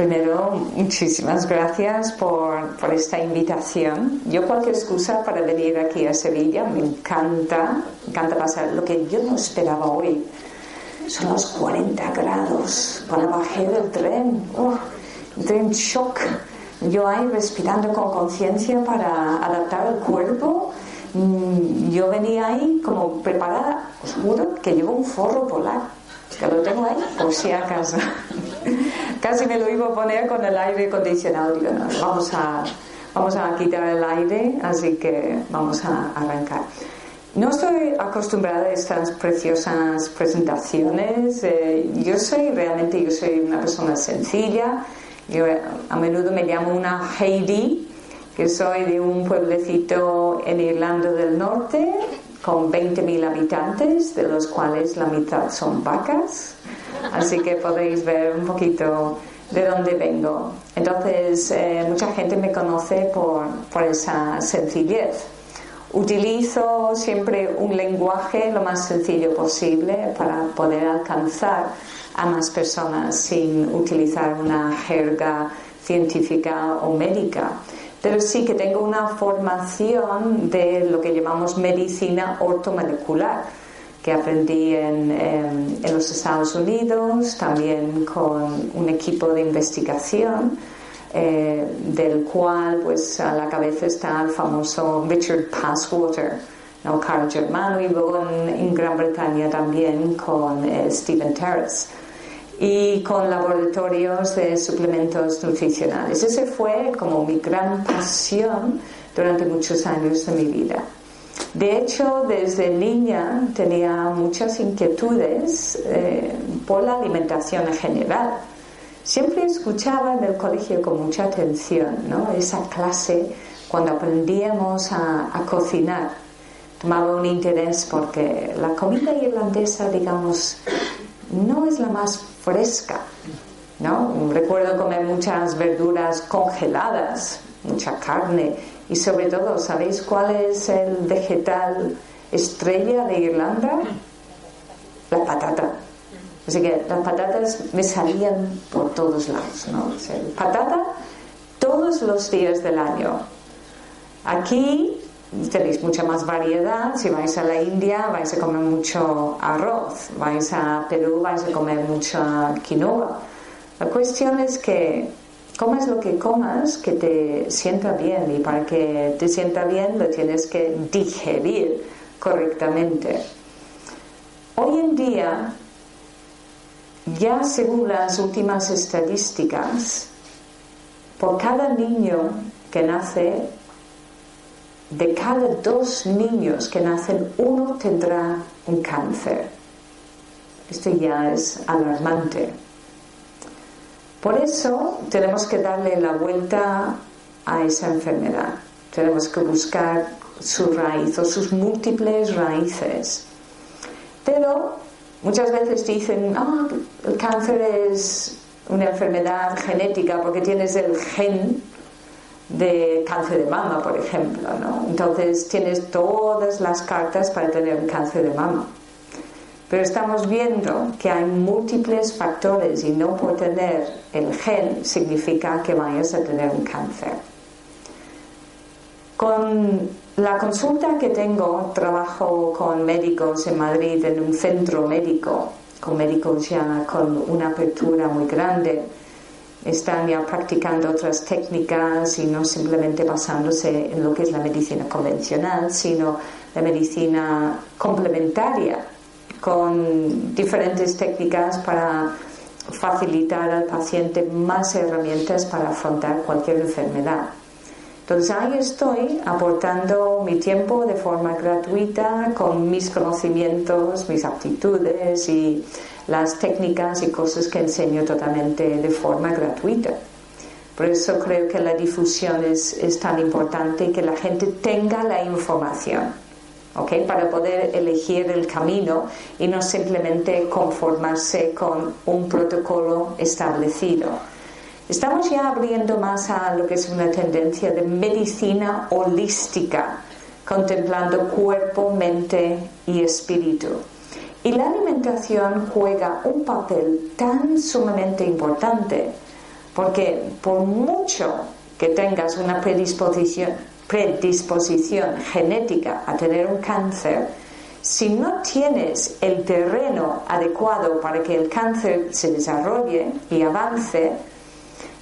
Primero, muchísimas gracias por, por, esta invitación. Yo cualquier excusa para venir aquí a Sevilla, me encanta, me encanta pasar. Lo que yo no esperaba hoy son los 40 grados. Cuando bajé del tren, oh, entré en shock. Yo ahí respirando con conciencia para adaptar el cuerpo. Mm, yo venía ahí como preparada, os juro que llevo un forro polar, que lo tengo ahí por si acaso. Casi me lo iba a poner con el aire acondicionado. Digo, no, vamos a, vamos a quitar el aire, así que vamos a arrancar. No estoy acostumbrada a estas preciosas presentaciones. Eh, yo soy realmente, yo soy una persona sencilla. Yo a menudo me llamo una Heidi, que soy de un pueblecito en Irlanda del Norte con 20.000 habitantes, de los cuales la mitad son vacas. Así que podéis ver un poquito de dónde vengo. Entonces, eh, mucha gente me conoce por, por esa sencillez. Utilizo siempre un lenguaje lo más sencillo posible para poder alcanzar a más personas sin utilizar una jerga científica o médica. Pero sí que tengo una formación de lo que llamamos medicina ortomolecular que aprendí en, en, en, los Estados Unidos, también con un equipo de investigación, eh, del cual pues a la cabeza está el famoso Richard Passwater, ¿no? Carl Germano, y luego en, en Gran Bretaña también con eh, Stephen Terrace y con laboratorios de suplementos nutricionales. Ese fue como mi gran pasión durante muchos años de mi vida. De hecho, desde niña tenía muchas inquietudes eh, por la alimentación en general. Siempre escuchaba en el colegio con mucha atención ¿no? esa clase cuando aprendíamos a, a, cocinar. Tomaba un interés porque la comida irlandesa, digamos, no es la más fresca. ¿no? Recuerdo comer muchas verduras congeladas, mucha carne y sobre todo, ¿sabéis cuál es el vegetal estrella de Irlanda? La patata. Así que las patatas me salían por todos lados, ¿no? O sea, patata todos los días del año. Aquí tenéis mucha más variedad. Si vais a la India vais a comer mucho arroz. Vais a Perú vais a comer mucha quinoa. La cuestión es que comas lo que comas que te sienta bien y para que te sienta bien lo tienes que digerir correctamente. Hoy en día, ya según las últimas estadísticas, por cada niño que nace, de cada dos niños que nacen, uno tendrá un cáncer. Esto ya es alarmante. Por eso tenemos que darle la vuelta a esa enfermedad. Tenemos que buscar su raíz o sus múltiples raíces. Pero muchas veces dicen, ah, el cáncer es una enfermedad genética porque tienes el gen de cáncer de mama, por ejemplo, ¿no? Entonces tienes todas las cartas para tener un cáncer de mama. Pero estamos viendo que hay múltiples factores y no por tener el gen significa que vayas a tener un cáncer. Con la consulta que tengo, trabajo con médicos en Madrid en un centro médico, con médicos ya con una apertura muy grande. Están ya practicando otras técnicas y no simplemente basándose en lo que es la medicina convencional, sino la medicina complementaria con diferentes técnicas para facilitar al paciente más herramientas para afrontar cualquier enfermedad. Entonces ahí estoy aportando mi tiempo de forma gratuita con mis conocimientos, mis aptitudes y las técnicas y cosas que enseño totalmente de forma gratuita. Por eso creo que la difusión es, es tan importante que la gente tenga la información ¿ok? Para poder elegir el camino y no simplemente conformarse con un protocolo establecido. Estamos ya abriendo más a lo que es una tendencia de medicina holística, contemplando cuerpo, mente y espíritu. Y la alimentación juega un papel tan sumamente importante, porque por mucho que tengas una predisposición, genética a tener un cáncer, si no tienes el terreno adecuado para que el cáncer se desarrolle y avance,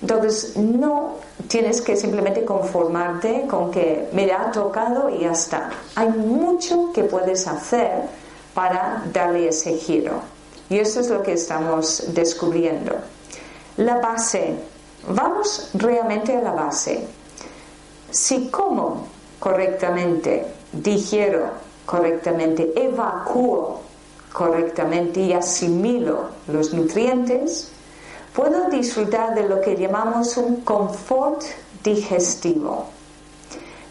entonces no tienes que simplemente conformarte con que me ha tocado y ya está. Hay mucho que puedes hacer para darle ese giro. Y eso es lo que estamos descubriendo. La base. Vamos realmente a la base. Si como correctamente, digiero correctamente, evacuo correctamente y asimilo los nutrientes, puedo disfrutar de lo que llamamos un confort digestivo.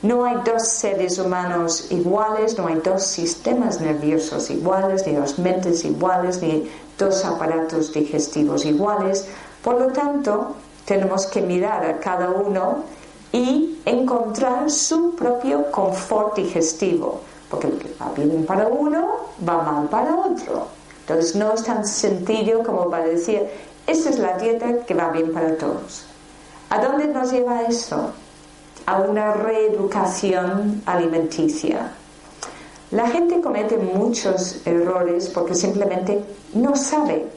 No hay dos seres humanos iguales, no hay dos sistemas nerviosos iguales, ni dos mentes iguales, ni dos aparatos digestivos iguales. Por lo tanto, tenemos que mirar a cada uno y encontrar su propio confort digestivo, porque lo que va bien para uno va mal para otro. Entonces no es tan sencillo como para decir, esta es la dieta que va bien para todos. ¿A dónde nos lleva eso? A una reeducación alimenticia. La gente comete muchos errores porque simplemente no sabe.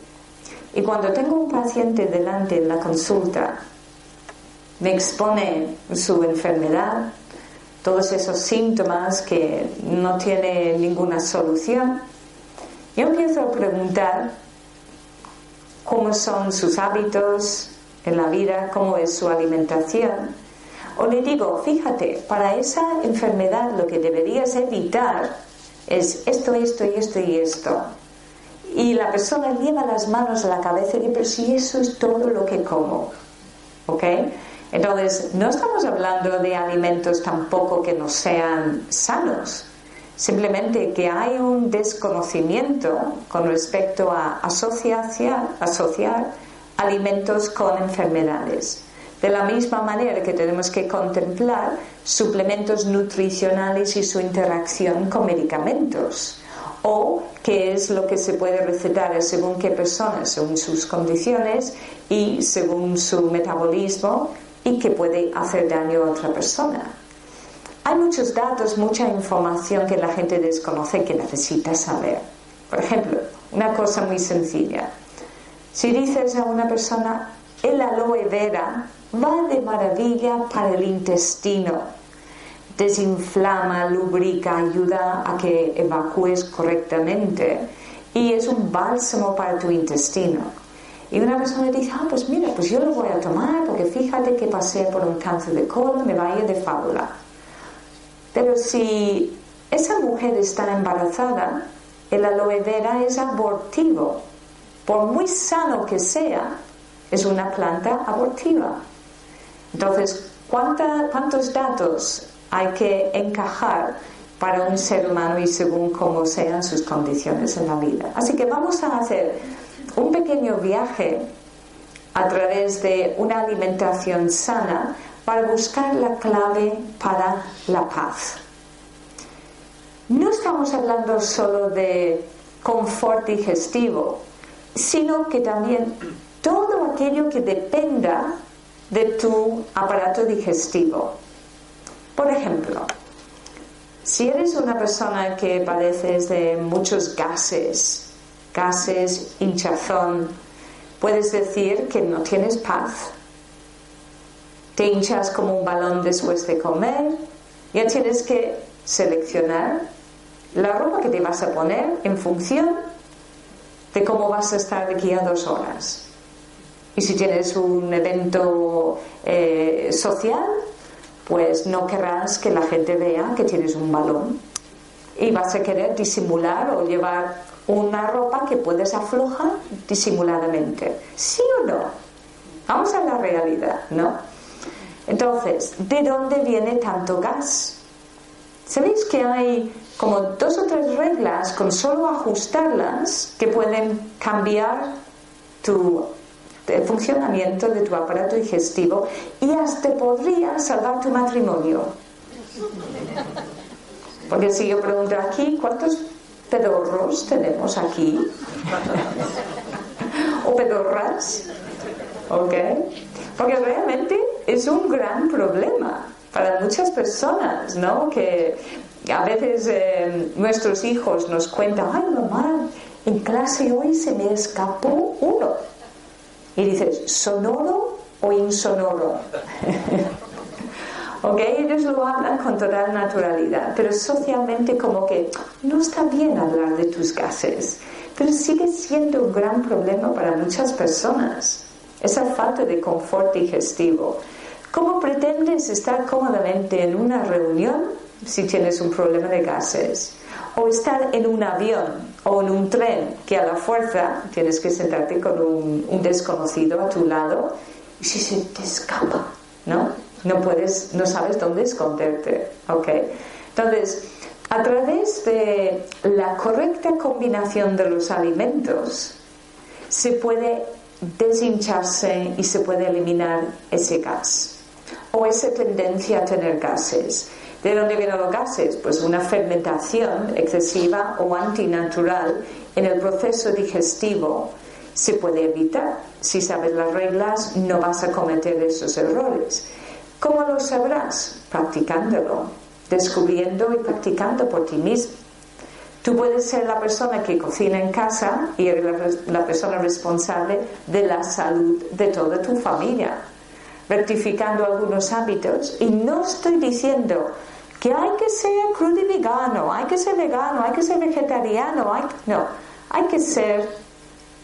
Y cuando tengo un paciente delante en la consulta, me expone su enfermedad, todos esos síntomas que no tiene ninguna solución, yo empiezo a preguntar cómo son sus hábitos en la vida, cómo es su alimentación. O le digo, fíjate, para esa enfermedad lo que deberías evitar es esto, esto y esto y esto. Y la persona lleva las manos a la cabeza y dice, pero si eso es todo lo que como. ¿Ok? Entonces, no estamos hablando de alimentos tampoco que no sean sanos. Simplemente que hay un desconocimiento con respecto a asociar, asociar alimentos con enfermedades. De la misma manera que tenemos que contemplar suplementos nutricionales y su interacción con medicamentos o qué es lo que se puede recetar según qué personas, según sus condiciones y según su metabolismo y que puede hacer daño a otra persona. Hay muchos datos, mucha información que la gente desconoce que necesita saber. Por ejemplo, una cosa muy sencilla. Si dices a una persona, el aloe vera va de maravilla para el intestino, desinflama, lubrica, ayuda a que evacúes correctamente y es un bálsamo para tu intestino. Y una persona dice, ah, pues mira, pues yo lo voy a tomar porque fíjate que pasé por un cáncer de colon, me vaya de fábula. Pero si esa mujer está embarazada, el aloe vera es abortivo. Por muy sano que sea, es una planta abortiva. Entonces, ¿cuántos datos hay que encajar para un ser humano y según cómo sean sus condiciones en la vida? Así que vamos a hacer un pequeño viaje a través de una alimentación sana para buscar la clave para la paz. No estamos hablando solo de confort digestivo, sino que también todo aquello que dependa de tu aparato digestivo. Por ejemplo, si eres una persona que padeces de muchos gases, gases, hinchazón, puedes decir que no tienes paz, te hinchas como un balón después de comer, ya tienes que seleccionar la ropa que te vas a poner en función de cómo vas a estar aquí a dos horas. Y si tienes un evento eh, social, pues no querrás que la gente vea que tienes un balón y vas a querer disimular o llevar una ropa que puedes aflojar disimuladamente. ¿Sí o no? Vamos a la realidad, ¿no? Entonces, ¿de dónde viene tanto gas? ¿Sabéis que hay como dos o tres reglas con solo ajustarlas que pueden cambiar tu el funcionamiento de tu aparato digestivo y hasta podría salvar tu matrimonio. Porque si yo pregunto aquí, ¿cuántos pedorros tenemos aquí? ¿O pedorras? ¿Ok? Porque realmente es un gran problema para muchas personas, ¿no? Que a veces eh, nuestros hijos nos cuentan, ay mamá, en clase hoy se me escapó uno. Y dices, ¿sonoro o insonoro? ¿Ok? Ellos lo hablan con total naturalidad, pero socialmente como que no está bien hablar de tus gases, pero sigue siendo un gran problema para muchas personas, esa falta de confort digestivo. ¿Cómo pretendes estar cómodamente en una reunión si tienes un problema de gases? O estar en un avión o en un tren que a la fuerza tienes que sentarte con un, desconocido a tu lado y si se te escapa, ¿no? No puedes, no sabes dónde esconderte, ¿ok? Entonces, a través de la correcta combinación de los alimentos, se puede deshincharse y se puede eliminar ese gas o esa tendencia a tener gases. ¿De dónde vienen los gases? Pues una fermentación excesiva o antinatural en el proceso digestivo se puede evitar. Si sabes las reglas, no vas a cometer esos errores. ¿Cómo lo sabrás? Practicándolo, descubriendo y practicando por ti mismo. Tú puedes ser la persona que cocina en casa y eres la persona responsable de la salud de toda tu familia rectificando algunos hábitos y no estoy diciendo que hay que ser crudo y vegano, hay que ser vegano, hay que ser vegetariano, hay, no, hay que ser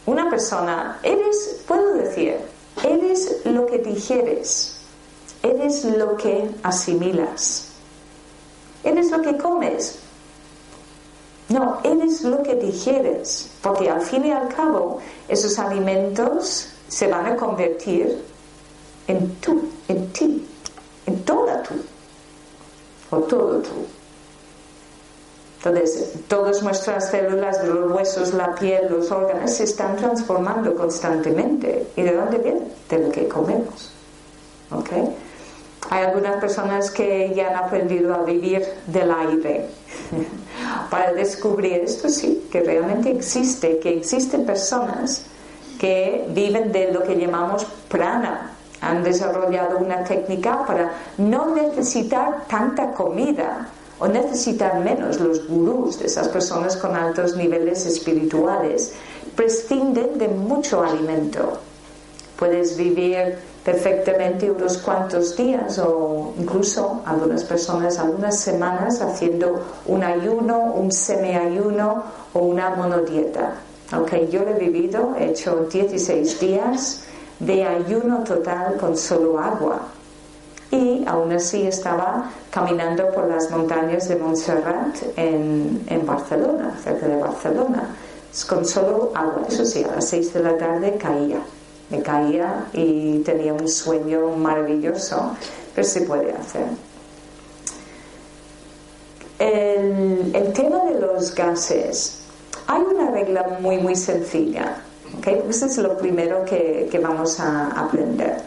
una persona, eres, puedo decir, eres lo que digieres, eres lo que asimilas, eres lo que comes. No, eres lo que digieres, porque al fin y al cabo esos alimentos se van a convertir en tú, en ti, en toda tú, o todo tú. Entonces, todas nuestras células los huesos, la piel, los órganos se están transformando constantemente. ¿Y de dónde viene? De lo que comemos. ¿Ok? Hay algunas personas que ya han aprendido a vivir del aire para descubrir esto sí, que realmente existe, que existen personas que viven de lo que llamamos prana, han desarrollado una técnica para no necesitar tanta comida o necesitar menos. Los gurús de esas personas con altos niveles espirituales prescinden de mucho alimento. Puedes vivir perfectamente unos cuantos días o incluso algunas personas algunas semanas haciendo un ayuno, un semiayuno o una monodieta. Aunque yo lo he vivido, he hecho 16 días de ayuno total con solo agua. Y aún así estaba caminando por las montañas de Montserrat en, en Barcelona, cerca de Barcelona, con solo agua. Eso sí, a las seis de la tarde caía. Me caía y tenía un sueño maravilloso, pero se puede hacer. El, el tema de los gases. Hay una regla muy, muy sencilla Okay, eso es lo primero que, que vamos a aprender.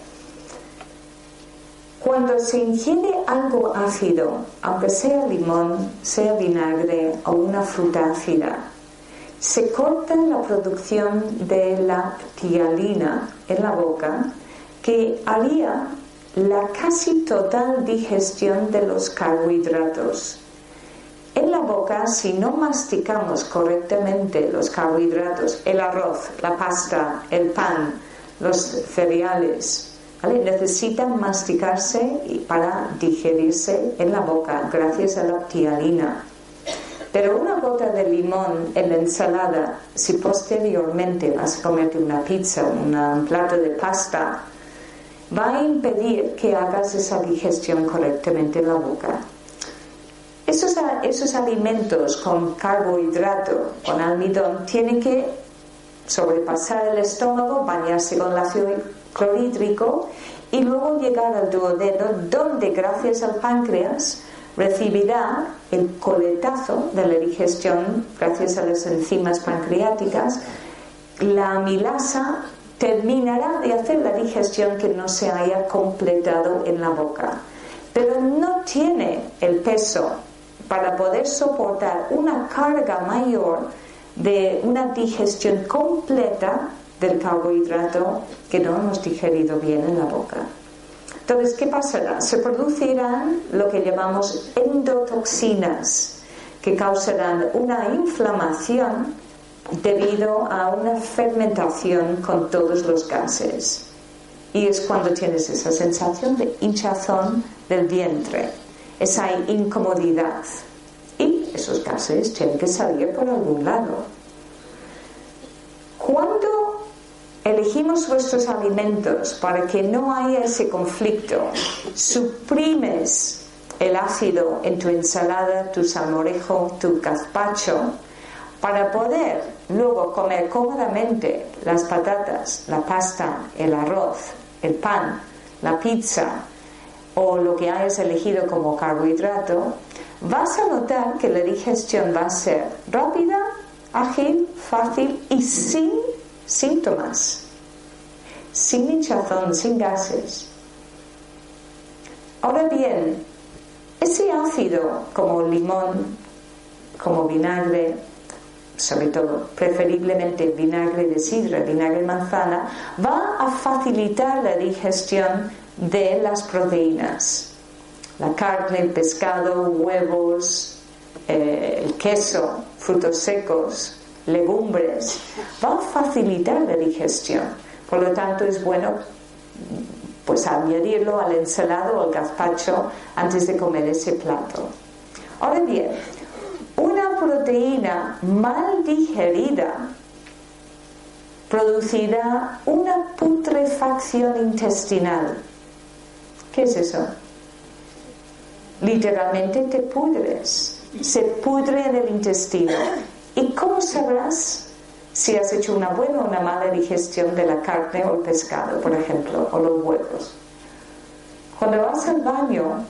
Cuando se ingiere algo ácido, aunque sea limón, sea vinagre o una fruta ácida, se corta la producción de la tialina en la boca que haría la casi total digestión de los carbohidratos en la boca, si no masticamos correctamente los carbohidratos, el arroz, la pasta, el pan, los cereales, necesitan masticarse para digerirse en la boca gracias a la tialina. Pero una gota de limón en la ensalada, si posteriormente vas a comerte una pizza, un plato de pasta, va a impedir que hagas esa digestión correctamente en la boca. Esos, esos alimentos con carbohidrato, con almidón, tienen que sobrepasar el estómago, bañarse con ácido clorhídrico y luego llegar al duodeno, donde gracias al páncreas recibirá el coletazo de la digestión gracias a las enzimas pancreáticas. La amilasa terminará de hacer la digestión que no se haya completado en la boca, pero no tiene el peso para poder soportar una carga mayor de una digestión completa del carbohidrato que no hemos digerido bien en la boca. Entonces, ¿qué pasará? Se producirán lo que llamamos endotoxinas, que causarán una inflamación debido a una fermentación con todos los gases. Y es cuando tienes esa sensación de hinchazón del vientre, esa incomodidad. Y esos gases tienen que salir por algún lado. Cuando elegimos nuestros alimentos para que no haya ese conflicto, suprimes el ácido en tu ensalada, tu salmorejo, tu gazpacho, para poder luego comer cómodamente las patatas, la pasta, el arroz, el pan, la pizza o lo que hayas elegido como carbohidrato, vas a notar que la digestión va a ser rápida, ágil, fácil y sin síntomas, sin hinchazón, sin gases. Ahora bien, ese ácido como limón, como vinagre, sobre todo preferiblemente vinagre de sidra, vinagre de manzana, va a facilitar la digestión de las proteínas. La carne, el pescado, huevos, eh, el queso, frutos secos, legumbres, va a facilitar la digestión. Por lo tanto, es bueno pues añadirlo al ensalado o al gazpacho antes de comer ese plato. Ahora bien, una proteína mal digerida producirá una putrefacción intestinal. ¿Qué es eso? Literalmente te pudres, se pudre en el intestino. ¿Y cómo sabrás si has hecho una buena o una mala digestión de la carne o el pescado, por ejemplo, o los huevos? Cuando vas al baño,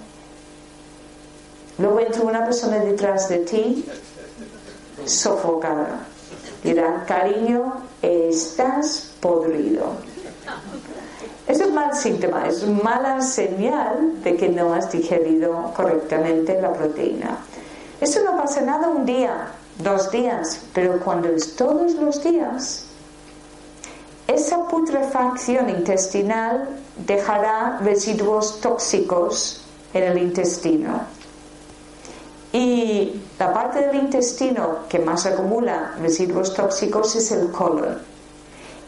Luego entra una persona detrás de ti, sofocada. Dirá, cariño, estás podrido. Eso es mal síntoma, es mala señal de que no has digerido correctamente la proteína. Eso no pasa nada un día, dos días, pero cuando es todos los días, esa putrefacción intestinal dejará residuos tóxicos en el intestino y la parte del intestino que más acumula residuos tóxicos es el colon.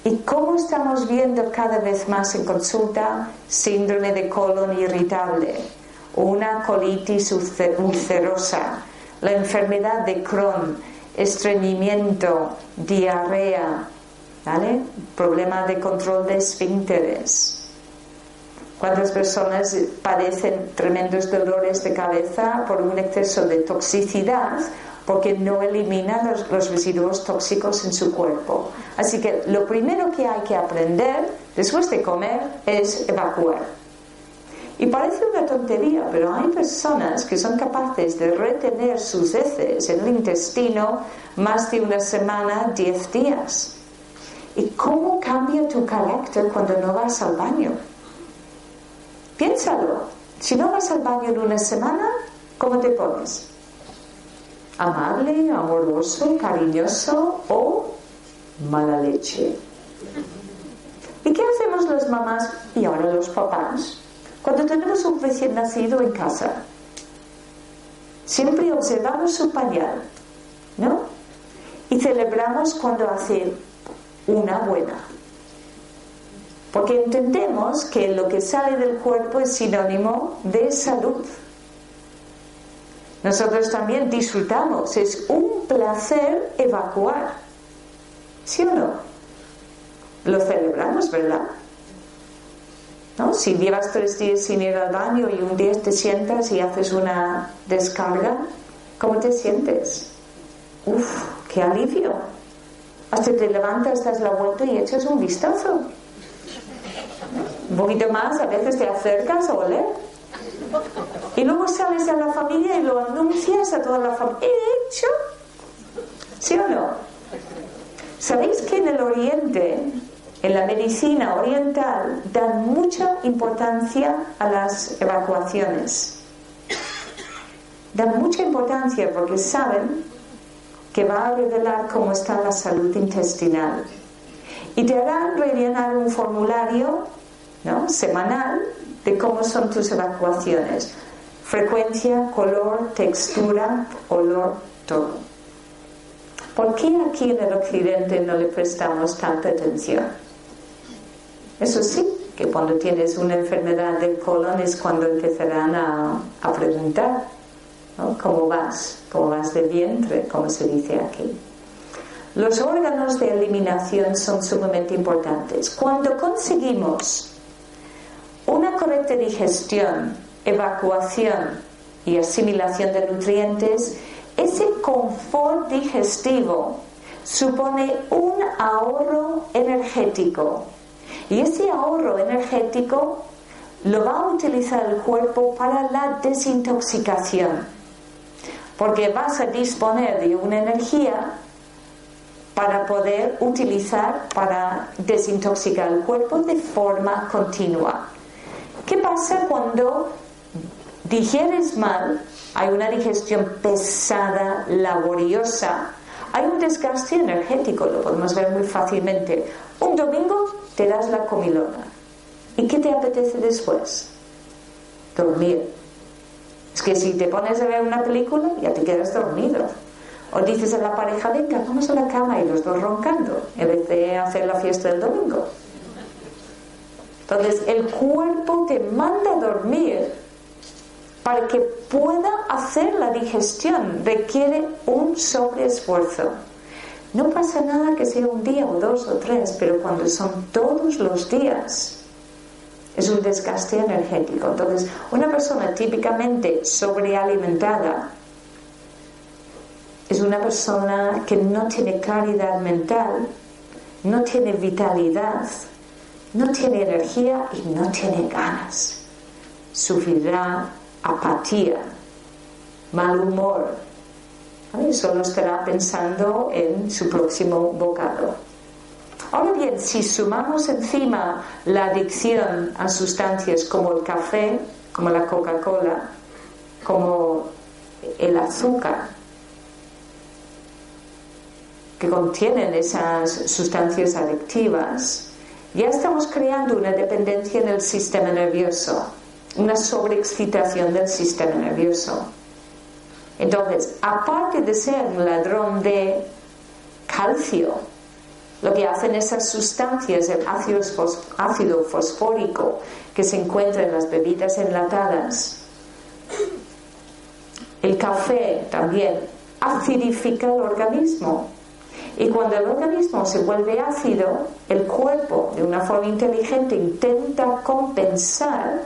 Y como estamos viendo cada vez más en consulta, síndrome de colon irritable, una colitis ulcerosa, la enfermedad de Crohn, estreñimiento, diarrea, ¿vale? problema de control de esfínteres ¿Cuántas personas padecen tremendos dolores de cabeza por un exceso de toxicidad porque no eliminan los, residuos tóxicos en su cuerpo? Así que lo primero que hay que aprender después de comer es evacuar. Y parece una tontería, pero hay personas que son capaces de retener sus heces en el intestino más de una semana, diez días. ¿Y cómo cambia tu carácter cuando no vas al baño? Piénsalo. Si no vas al baño en una semana, ¿cómo te pones? ¿Amable, amoroso, cariñoso o mala leche? ¿Y qué hacemos las mamás y ahora los papás cuando tenemos un recién nacido en casa? Siempre observamos su pañal, ¿no? Y celebramos cuando hace una buena. Porque entendemos que lo que sale del cuerpo es sinónimo de salud. Nosotros también disfrutamos, es un placer evacuar. ¿Sí o no? Lo celebramos, ¿verdad? ¿No? Si llevas tres días sin ir al baño y un día te sientas y haces una descarga, ¿cómo te sientes? Uf, qué alivio. Hasta te levantas, das la vuelta y echas un vistazo un poquito más, a veces te acercas a oler. Y luego sales a la familia y lo anuncias a toda la familia. ¿He hecho? ¿Sí o no? ¿Sabéis que en el Oriente, en la medicina oriental, dan mucha importancia a las evacuaciones? Dan mucha importancia porque saben que va a revelar cómo está la salud intestinal. Y te harán rellenar un formulario ¿no? semanal de cómo son tus evacuaciones. Frecuencia, color, textura, olor, todo. ¿Por qué aquí en el occidente no le prestamos tanta atención? Eso sí, que cuando tienes una enfermedad del colon es cuando empezarán a, a preguntar ¿Cómo vas? ¿Cómo vas de vientre? Como se dice aquí. Los órganos de eliminación son sumamente importantes. Cuando conseguimos correcta digestión, evacuación y asimilación de nutrientes, ese confort digestivo supone un ahorro energético. Y ese ahorro energético lo va a utilizar el cuerpo para la desintoxicación porque vas a disponer de una energía para poder utilizar para desintoxicar el cuerpo de forma continua. ¿Qué pasa cuando digieres mal? Hay una digestión pesada, laboriosa, hay un desgaste energético, lo podemos ver muy fácilmente. Un domingo te das la comilona. ¿Y qué te apetece después? Dormir es que si te pones a ver una película, ya te quedas dormido. O dices a la pareja, venga, vamos a la cama y los dos roncando, en vez de hacer la fiesta del domingo. Entonces, el cuerpo te manda a dormir para que pueda hacer la digestión. Requiere un sobreesfuerzo. No pasa nada que sea un día o dos o tres, pero cuando son todos los días, es un desgaste energético. Entonces, una persona típicamente sobrealimentada es una persona que no tiene claridad mental, no tiene vitalidad, no tiene energía y no tiene ganas. Sufrirá apatía, mal humor. Solo estará pensando en su próximo bocado. Ahora bien, si sumamos encima la adicción a sustancias como el café, como la Coca-Cola, como el azúcar, que contienen esas sustancias adictivas, ya estamos creando una dependencia en el sistema nervioso, una sobreexcitación del sistema nervioso. Entonces, aparte de ser un ladrón de calcio, lo que hacen esas sustancias, el ácido fosfórico que se encuentra en las bebidas enlatadas, el café también acidifica el organismo. Y cuando el organismo se vuelve ácido, el cuerpo de una forma inteligente intenta compensar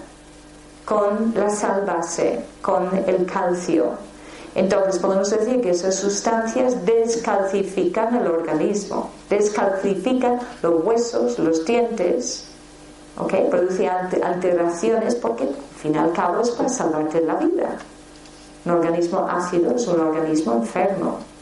con la sal base, con el calcio. Entonces podemos decir que esas sustancias descalcifican el organismo, descalcifican los huesos, los dientes, ¿ok? Produce alteraciones porque al fin y al cabo es para salvarte la vida. Un organismo ácido es un organismo enfermo.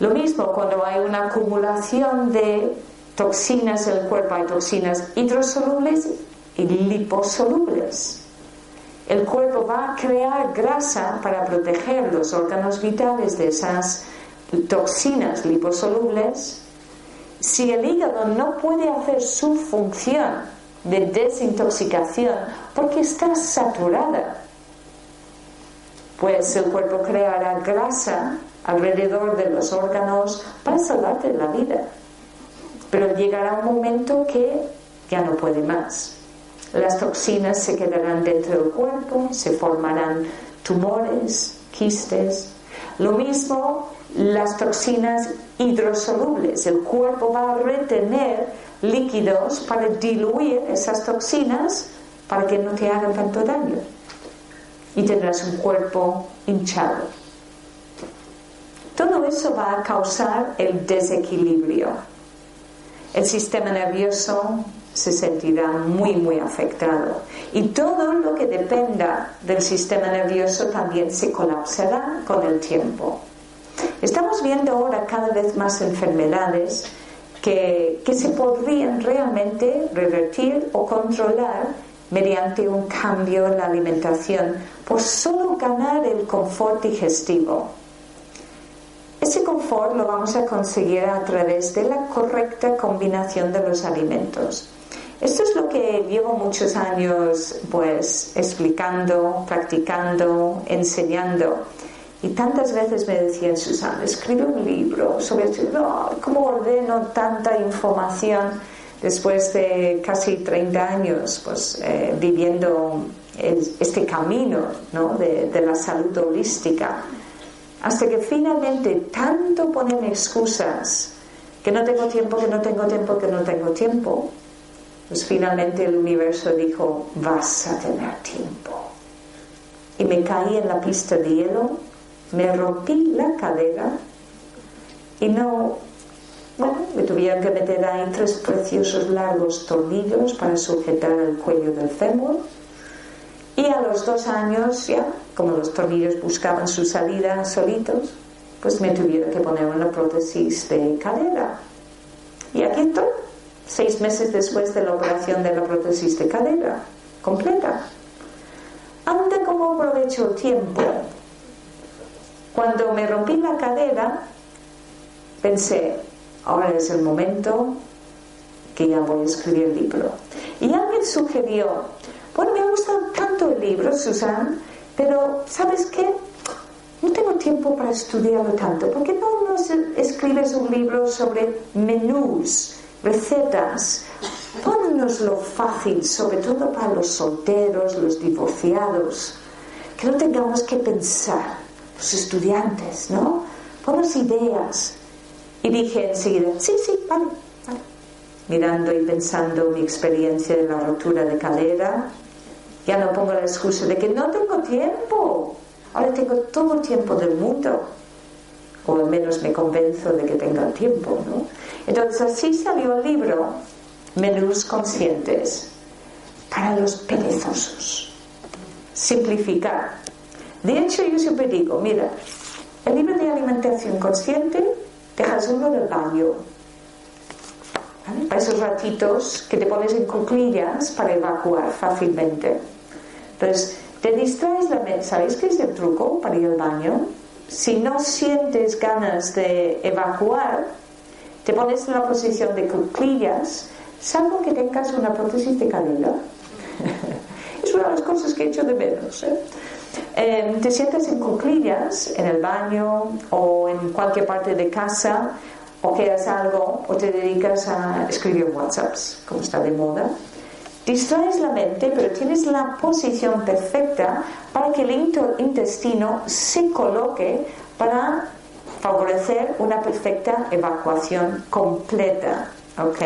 Lo mismo cuando hay una acumulación de toxinas en el cuerpo, hay toxinas hidrosolubles y liposolubles el cuerpo va a crear grasa para proteger los órganos vitales de esas toxinas liposolubles. Si el hígado no puede hacer su función de desintoxicación porque está saturada, pues el cuerpo creará grasa alrededor de los órganos para salvarte la vida. Pero llegará un momento que ya no puede más. Las toxinas se quedarán dentro del cuerpo, se formarán tumores, quistes. Lo mismo las toxinas hidrosolubles. El cuerpo va a retener líquidos para diluir esas toxinas para que no te hagan tanto daño. Y tendrás un cuerpo hinchado. Todo eso va a causar el desequilibrio. El sistema nervioso se sentirá muy, muy afectado. Y todo lo que dependa del sistema nervioso también se colapsará con el tiempo. Estamos viendo ahora cada vez más enfermedades que, que se podrían realmente revertir o controlar mediante un cambio en la alimentación por solo ganar el confort digestivo. Ese confort lo vamos a conseguir a través de la correcta combinación de los alimentos. Esto es lo que llevo muchos años pues explicando, practicando, enseñando. Y tantas veces me decían, Susana, escribe un libro sobre cómo ordeno tanta información después de casi 30 años pues, eh, viviendo este camino ¿no? de, de la salud holística. Hasta que finalmente tanto ponen excusas que no tengo tiempo, que no tengo tiempo, que no tengo tiempo, pues finalmente el universo dijo, vas a tener tiempo. Y me caí en la pista de hielo, me rompí la cadera y no, bueno, me tuvieron que meter ahí tres preciosos largos tornillos para sujetar el cuello del fémur. Y a los dos años ya, como los tornillos buscaban su salida solitos, pues me tuvieron que poner una prótesis de cadera. Y aquí estoy seis meses después de la operación de la prótesis de cadera completa. Anda como aprovecho el tiempo. Cuando me rompí la cadera, pensé, ahora es el momento que ya voy a escribir el libro. Y alguien sugirió, bueno, me ha gustado tanto el libro, Susan, pero ¿sabes qué? No tengo tiempo para estudiarlo tanto. ¿Por qué no nos escribes un libro sobre menús? recetas, lo fácil, sobre todo para los solteros, los divorciados, que no tengamos que pensar, los estudiantes, ¿no? Ponnos ideas. Y dije enseguida, sí, sí, vale, vale. Mirando y pensando mi experiencia de la rotura de cadera, ya no pongo la excusa de que no tengo tiempo. Ahora tengo todo el tiempo del mundo. O al menos me convenzo de que tenga el tiempo, ¿no? Entonces así salió el libro Menús Conscientes para los perezosos. Simplificar. De hecho, yo siempre digo, mira, el libro de alimentación consciente dejas uno en el baño. Para esos ratitos que te pones en cuclillas para evacuar fácilmente. Entonces, te distraes la mente. ¿Sabéis qué es el truco para ir al baño? Si no sientes ganas de evacuar, te pones en la posición de cuclillas, salvo que tengas una prótesis de cadera. es una de las cosas que he hecho de menos. ¿eh? Em, te sientas en cuclillas en el baño o en cualquier parte de casa o que haces algo o te dedicas a escribir WhatsApps, como está de moda. Distraes la mente, pero tienes la posición perfecta para que el intestino se coloque para favorecer una perfecta evacuación completa. ¿ok?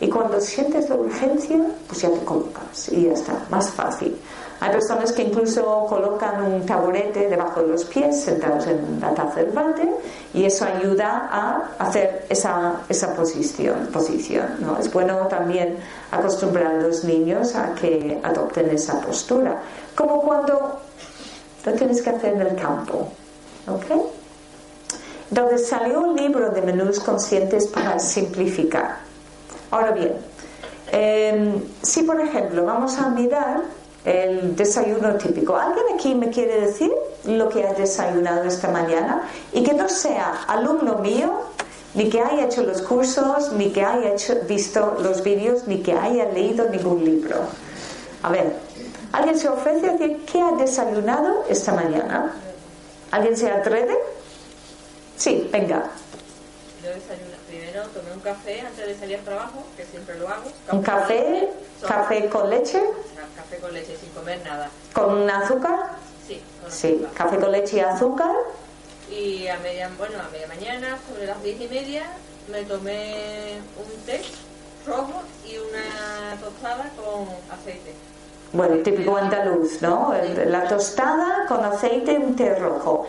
Y cuando sientes la urgencia, pues ya te colocas y ya está, más fácil. Hay personas que incluso colocan un taburete debajo de los pies, sentados en la taza del balde, y eso ayuda a hacer esa, esa posición. posición ¿no? Es bueno también acostumbrar a los niños a que adopten esa postura, como cuando lo tienes que hacer en el campo. ¿ok? donde salió un libro de menús conscientes para simplificar. Ahora bien, em, si por ejemplo vamos a mirar el desayuno típico, ¿alguien aquí me quiere decir lo que ha desayunado esta mañana? Y que no sea alumno mío, ni que haya hecho los cursos, ni que haya visto los vídeos, ni que haya leído ningún libro. A ver, ¿alguien se ofrece a decir qué ha desayunado esta mañana? ¿Alguien se atreve? Sí, venga. Yo desayuno. Primero tomé un café antes de salir al trabajo, que siempre lo hago. ¿Un café? ¿Café con leche? Café con leche, sin comer nada. ¿Con azúcar? Sí, con sí. café con leche y azúcar. Y a media, bueno, a media mañana, sobre las diez y media, me tomé un té rojo y una tostada con aceite. Bueno, típico andaluz, ¿no? La tostada con aceite y un té rojo.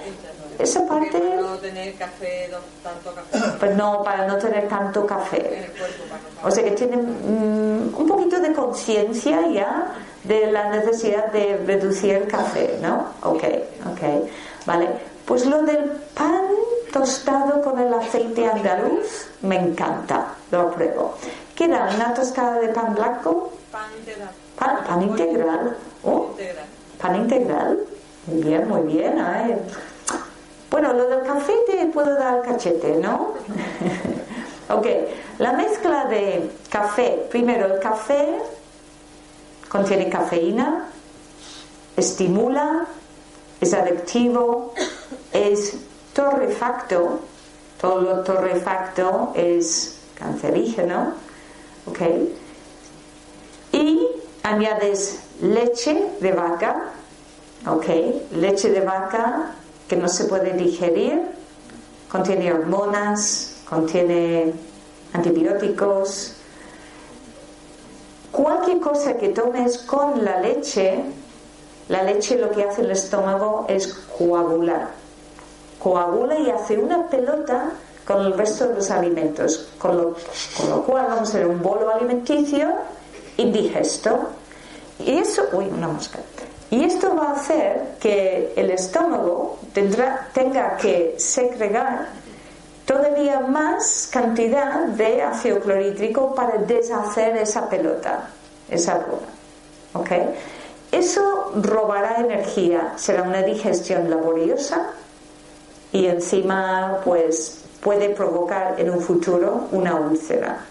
Esa parte, para no tener café, tanto café pues no, para no tener tanto café. cuerpo. No O sea que tienen mm, un poquito de conciencia ya de la necesidad de reducir el café, ¿no? Ok, ok. Vale. Pues lo del pan tostado con el aceite andaluz me encanta, lo apruebo. ¿Qué era? ¿Una tostada de pan blanco? pan integral. Pan, pan integral. Oh, pan integral. Muy bien, muy bien. ay. Bueno, lo del café te puedo dar cachete, ¿no? ok, la mezcla de café. Primero, el café contiene cafeína, estimula, es adictivo, es torrefacto. Todo lo torrefacto es cancerígeno. ¿Ok? Y añades leche de vaca, ¿ok? Leche de vaca que no se puede digerir, contiene hormonas, contiene antibióticos. Cualquier cosa que tomes con la leche, la leche lo que hace el estómago es coagular. Coagula y hace una pelota con el resto de los alimentos, con lo, cual vamos a tener un bolo alimenticio indigesto. Y eso, uy, una mosca. Y esto va a hacer que el estómago tendrá, tenga que segregar todavía más cantidad de ácido clorhídrico para deshacer esa pelota, esa bola. ¿Ok? Eso robará energía, será una digestión laboriosa y encima pues puede provocar en un futuro una úlcera.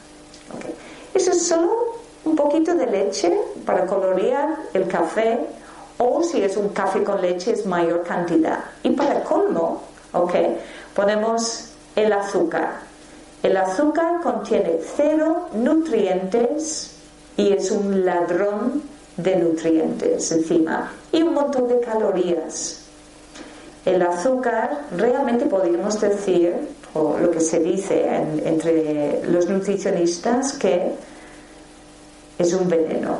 Eso es solo un poquito de leche para colorear el café o si es un café con leche es mayor cantidad. Y para colmo, ¿ok? Ponemos el azúcar. El azúcar contiene cero nutrientes y es un ladrón de nutrientes encima y un montón de calorías. El azúcar realmente podríamos decir, o lo que se dice en- entre los nutricionistas, que es un veneno.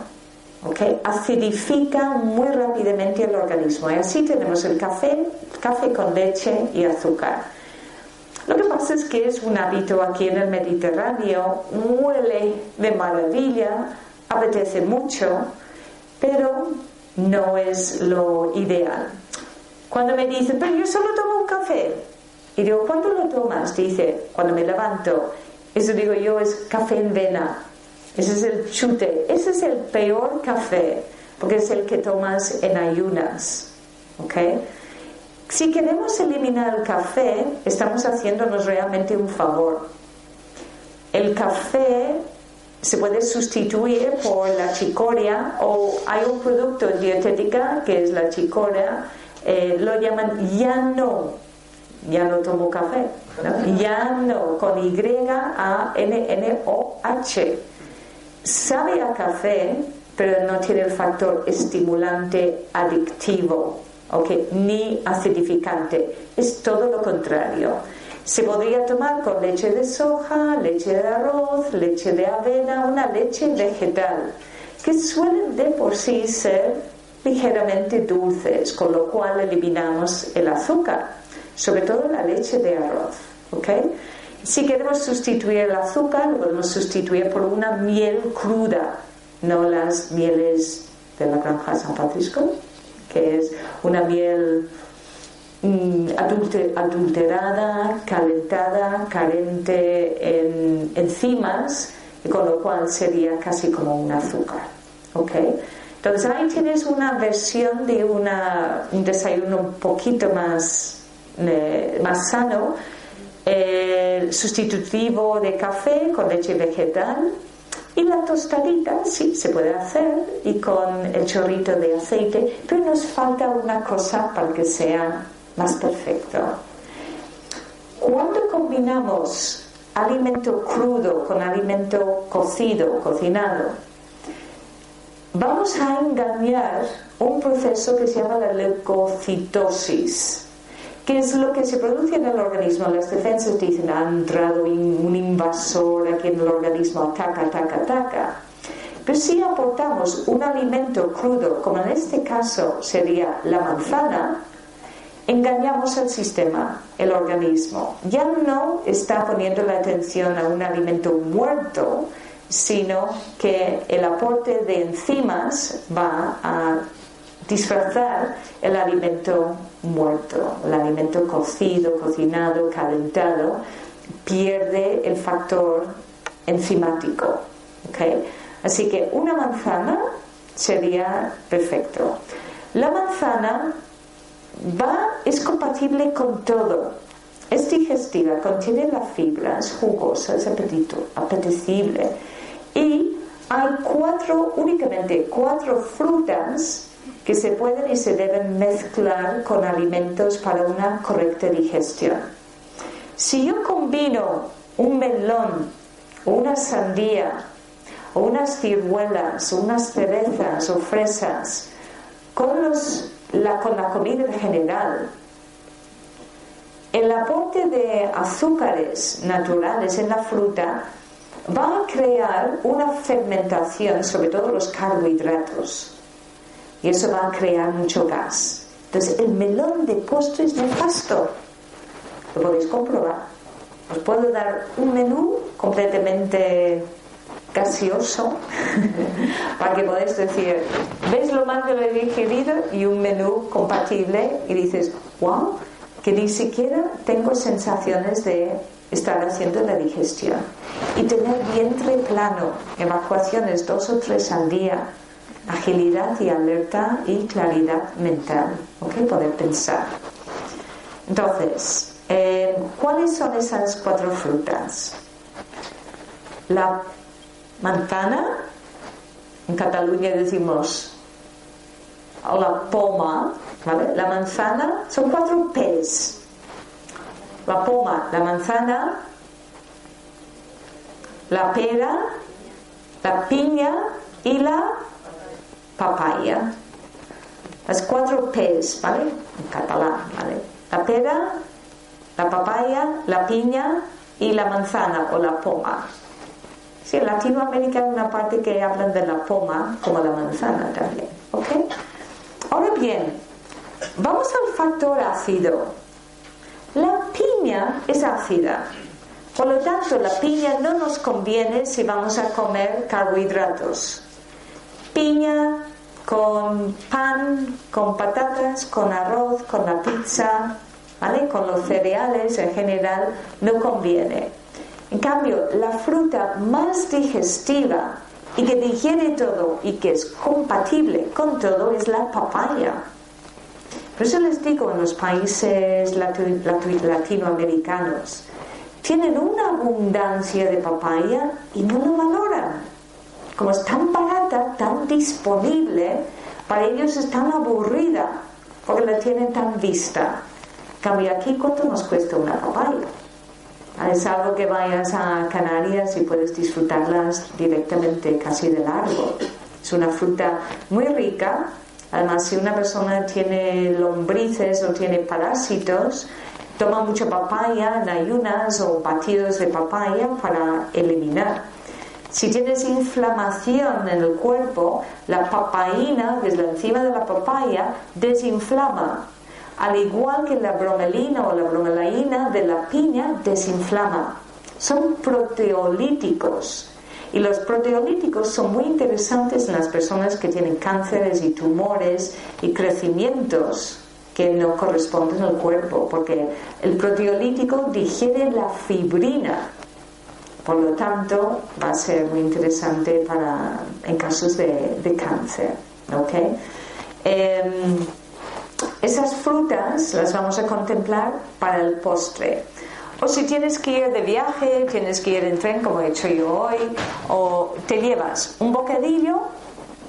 ¿Ok? Acidifica muy rápidamente el organismo. Y así tenemos el café, café con leche y azúcar. Lo que pasa es que es un hábito aquí en el Mediterráneo, huele de maravilla, apetece mucho, pero no es lo ideal. Cuando me dicen, pero yo solo tomo un café, y digo, ¿cuándo lo tomas? Dice, cuando me levanto. Eso digo yo, es café en vena. Ese es el chute. Ese es el peor café, porque es el que tomas en ayunas. ¿Ok? Si queremos eliminar el café, estamos haciéndonos realmente un favor. El café se puede sustituir por la chicoria o hay un producto en dietética que es la chicoria, eh, lo llaman ya no, ya no tomo café, ya no, con Y-A-N-N-O-H. Sabe a café, pero no tiene el factor estimulante adictivo, ¿ok? ni acidificante. Es todo lo contrario. Se podría tomar con leche de soja, leche de arroz, leche de avena, una leche vegetal, que suelen de por sí ser ligeramente dulces, con lo cual eliminamos el azúcar, sobre todo la leche de arroz. ¿ok? Si queremos sustituir el azúcar, lo podemos sustituir por una miel cruda, no las mieles de la granja San Francisco, que es una miel mm, adulte- adulterada, calentada, carente en enzimas, y con lo cual sería casi como un azúcar. ¿ok? Entonces ahí tienes una versión de una, un desayuno un poquito más, eh, más sano, el sustitutivo de café con leche vegetal y la tostadita, sí, se puede hacer y con el chorrito de aceite, pero nos falta una cosa para que sea más perfecto. Cuando combinamos alimento crudo con alimento cocido, cocinado, vamos a engañar un proceso que se llama la leucocitosis, que es lo que se produce en el organismo. Las defensas dicen, ha entrado un invasor aquí en el organismo, ataca, ataca, ataca. Pero si aportamos un alimento crudo, como en este caso sería la manzana, engañamos al sistema, el organismo. Ya no está poniendo la atención a un alimento muerto, sino que el aporte de enzimas va a disfrazar el alimento muerto, el alimento cocido, cocinado, calentado, pierde el factor enzimático. Así que una manzana sería perfecto. La manzana va, es compatible con todo. Es digestiva, contiene las fibras, jugosa, es apetito, apetecible. Y hay cuatro, únicamente cuatro frutas que se pueden y se deben mezclar con alimentos para una correcta digestión. Si yo combino un melón una sandía unas ciruelas unas cerezas o fresas con los con la comida en general. El aporte de azúcares naturales en la fruta va a crear una fermentación, sobre todo los carbohidratos, y eso va a crear mucho gas. Entonces, el melón de postre es nefasto. Lo podéis comprobar. Os puedo dar un menú completamente gaseoso para que podáis decir, ves lo mal que lo he digerido y un menú compatible y dices, wow, que ni siquiera tengo sensaciones de estar haciendo la digestión. Y tener vientre plano, evacuaciones dos o tres al día, agilidad y alerta y claridad mental, ¿ok? Poder pensar. Entonces, eh, ¿cuáles son esas cuatro frutas? La manzana, en Cataluña decimos la poma, ¿vale? La manzana, son cuatro P's. La poma, la manzana, la pera, la piña y la papaya. Las cuatro P's, ¿vale? En catalán, ¿vale? La pera, la papaya, la piña y la manzana o la poma. Sí, en Latinoamérica hay una parte que hablan de la poma como la manzana también. ¿Ok? Ahora bien, vamos al factor ácido. La piña es ácida. Por lo tanto, la piña no nos conviene si vamos a comer carbohidratos. Piña con pan, con patatas, con arroz, con la pizza, ¿vale? Con los cereales en general no conviene. En cambio, la fruta más digestiva y que digiere todo y que es compatible con todo es la papaya. Por eso les digo, en los países latinoamericanos, tienen una abundancia de papaya y no lo valoran. Como es tan barata, disponible, para ellos es tan aburrida porque la tienen tan vista. Cambio, aquí, ¿cuánto nos cuesta una papaya? Es algo que vayas a Canarias y puedes disfrutarlas directamente casi de largo. Es una fruta muy rica. Además, si una persona tiene lombrices o tiene parásitos, toma mucha papaya en ayunas o batidos de papaya para eliminar. Si tienes inflamación en el cuerpo, la papaína, que es la enzima de la papaya, desinflama al igual que la bromelina o la bromelaína de la piña, desinflama. Son proteolíticos. Y los proteolíticos son muy interesantes en las personas que tienen cánceres y tumores y crecimientos que no corresponden al cuerpo, porque el proteolítico digiere la fibrina. Por lo tanto, va a ser muy interesante para, en casos de, cáncer. ¿okay? Em, esas frutas las vamos a contemplar para el postre. O si tienes que ir de viaje, tienes que ir en tren como he hecho yo hoy, o te llevas un bocadillo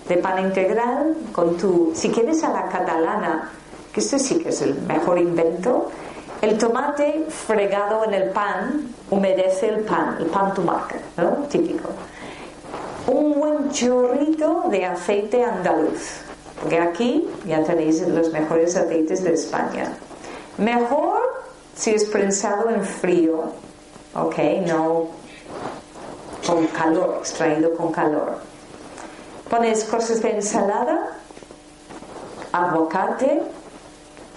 de pan integral con tu, si quieres a la catalana, que esto sí que es el mejor invento, el tomate fregado en el pan humedece el pan, el pan tumaca, ¿no? Típico. Un buen chorrito de aceite andaluz porque aquí ya tenéis los mejores aceites de España. Mejor si es prensado en frío, ¿ok? No con calor, extraído con calor. Pones cosas de ensalada, aguacate,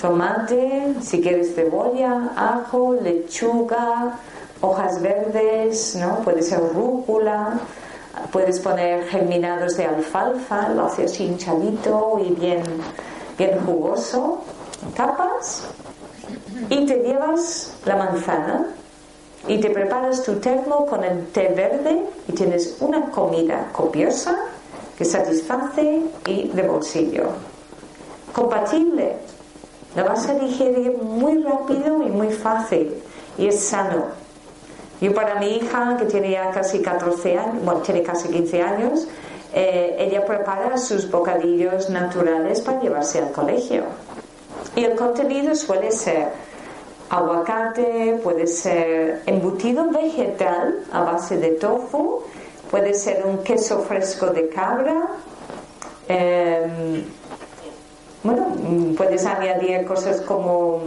tomate, si quieres cebolla, ajo, lechuga, hojas verdes, ¿no? Puede ser rúcula, puedes poner germinados de alfalfa, lo haces hinchadito y bien, bien jugoso, tapas y te llevas la manzana y te preparas tu termo con el té verde y tienes una comida copiosa que satisface y de bolsillo. Compatible, lo vas a digerir muy rápido y muy fácil y es sano. Yo para mi hija, que tiene ya casi 14 años, bueno, tiene casi 15 años, eh, ella prepara sus bocadillos naturales para llevarse al colegio. Y el contenido suele ser aguacate, puede ser embutido vegetal a base de tofu, puede ser un queso fresco de cabra. Em, bueno, puedes añadir cosas como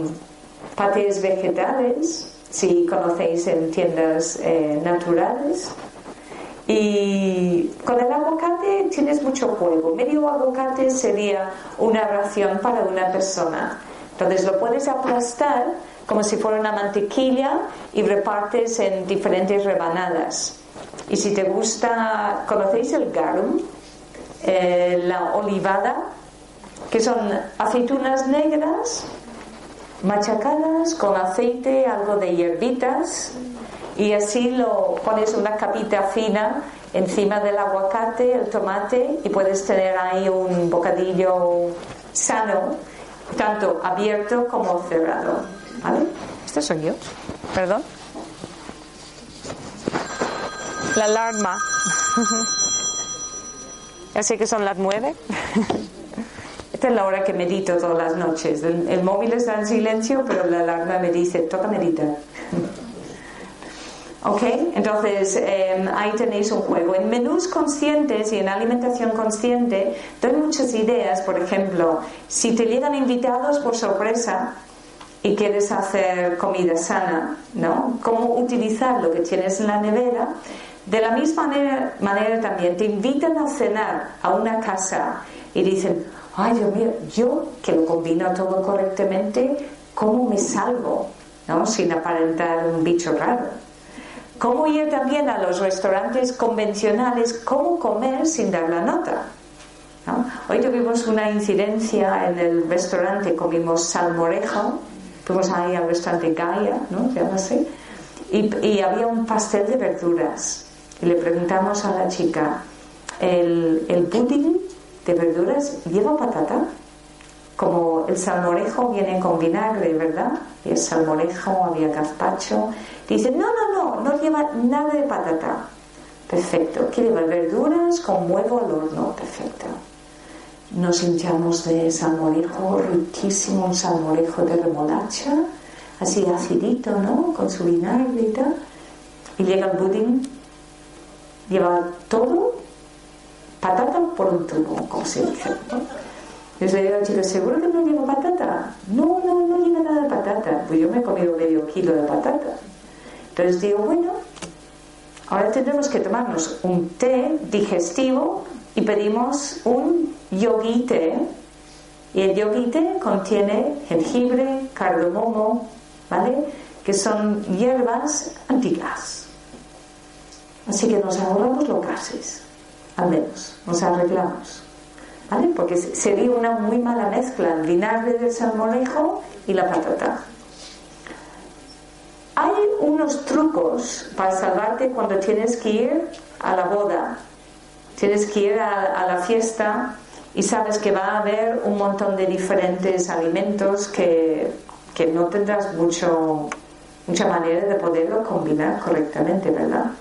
patés vegetales, si conocéis en tiendas eh, naturales. Y con el aguacate tienes mucho juego. Medio aguacate sería una ración para una persona. Entonces lo puedes aplastar como si fuera una mantequilla y repartes en diferentes rebanadas. Y si te gusta, ¿conocéis el garum? Eh, la olivada, que son aceitunas negras machacadas con aceite, algo de hierbitas y así lo pones una capita fina encima del aguacate, el tomate y puedes tener ahí un bocadillo sano, tanto abierto como cerrado. ¿Vale? Este soy yo. Perdón. La alarma. Así que son las nueve. Esta es la hora que medito todas las noches. El, móvil está en silencio, pero la alarma me dice, toca meditar. ¿Ok? Entonces, em, ahí tenéis un juego. En menús conscientes y en alimentación consciente doy muchas ideas. Por ejemplo, si te llegan invitados por sorpresa y quieres hacer comida sana, ¿no? Cómo utilizar lo que tienes en la nevera. De la misma manera, manera también te invitan a cenar a una casa y dicen, ay Dios mío, yo que lo combino todo correctamente, ¿cómo me salvo? ¿no? Sin aparentar un bicho raro. ¿Cómo ir también a los restaurantes convencionales? ¿Cómo comer sin dar la nota? Hoy tuvimos una incidencia en el restaurante, comimos salmorejo, fuimos ahí al restaurante Gaia, ¿no? Se llama así, y, y, había un pastel de verduras. Y le preguntamos a la chica, ¿el, el pudding de verduras lleva patata. Como el salmorejo viene con vinagre, ¿verdad? Y el salmorejo, había gazpacho. Dice, no, no, no, no lleva nada de patata. Perfecto. ¿Qué lleva? Verduras con huevo al horno. Perfecto. Nos hinchamos de salmorejo, riquísimo un salmorejo de remolacha, así acidito, ¿no? Con su vinagre y tal. Y llega el budín, lleva todo patata por un tubo, como se dice. Yo le digo al chico, ¿seguro que no lleva patata? No, no, no lleva nada de patata. Pues yo me he comido medio kilo de patata. Entonces digo, bueno, ahora tendremos que tomarnos un té digestivo y pedimos un yogi té. Y el yogi té contiene jengibre, cardamomo, ¿vale? Que son hierbas antiguas. Así que nos ahorramos los gases al menos, nos arreglamos. ¿Vale? Porque sería una muy mala mezcla el vinagre del salmorejo y la patata. Hay unos trucos para salvarte cuando tienes que ir a la boda, tienes que ir a, la fiesta y sabes que va a haber un montón de diferentes alimentos que, que no tendrás mucho, mucha manera de poderlo combinar correctamente, ¿verdad?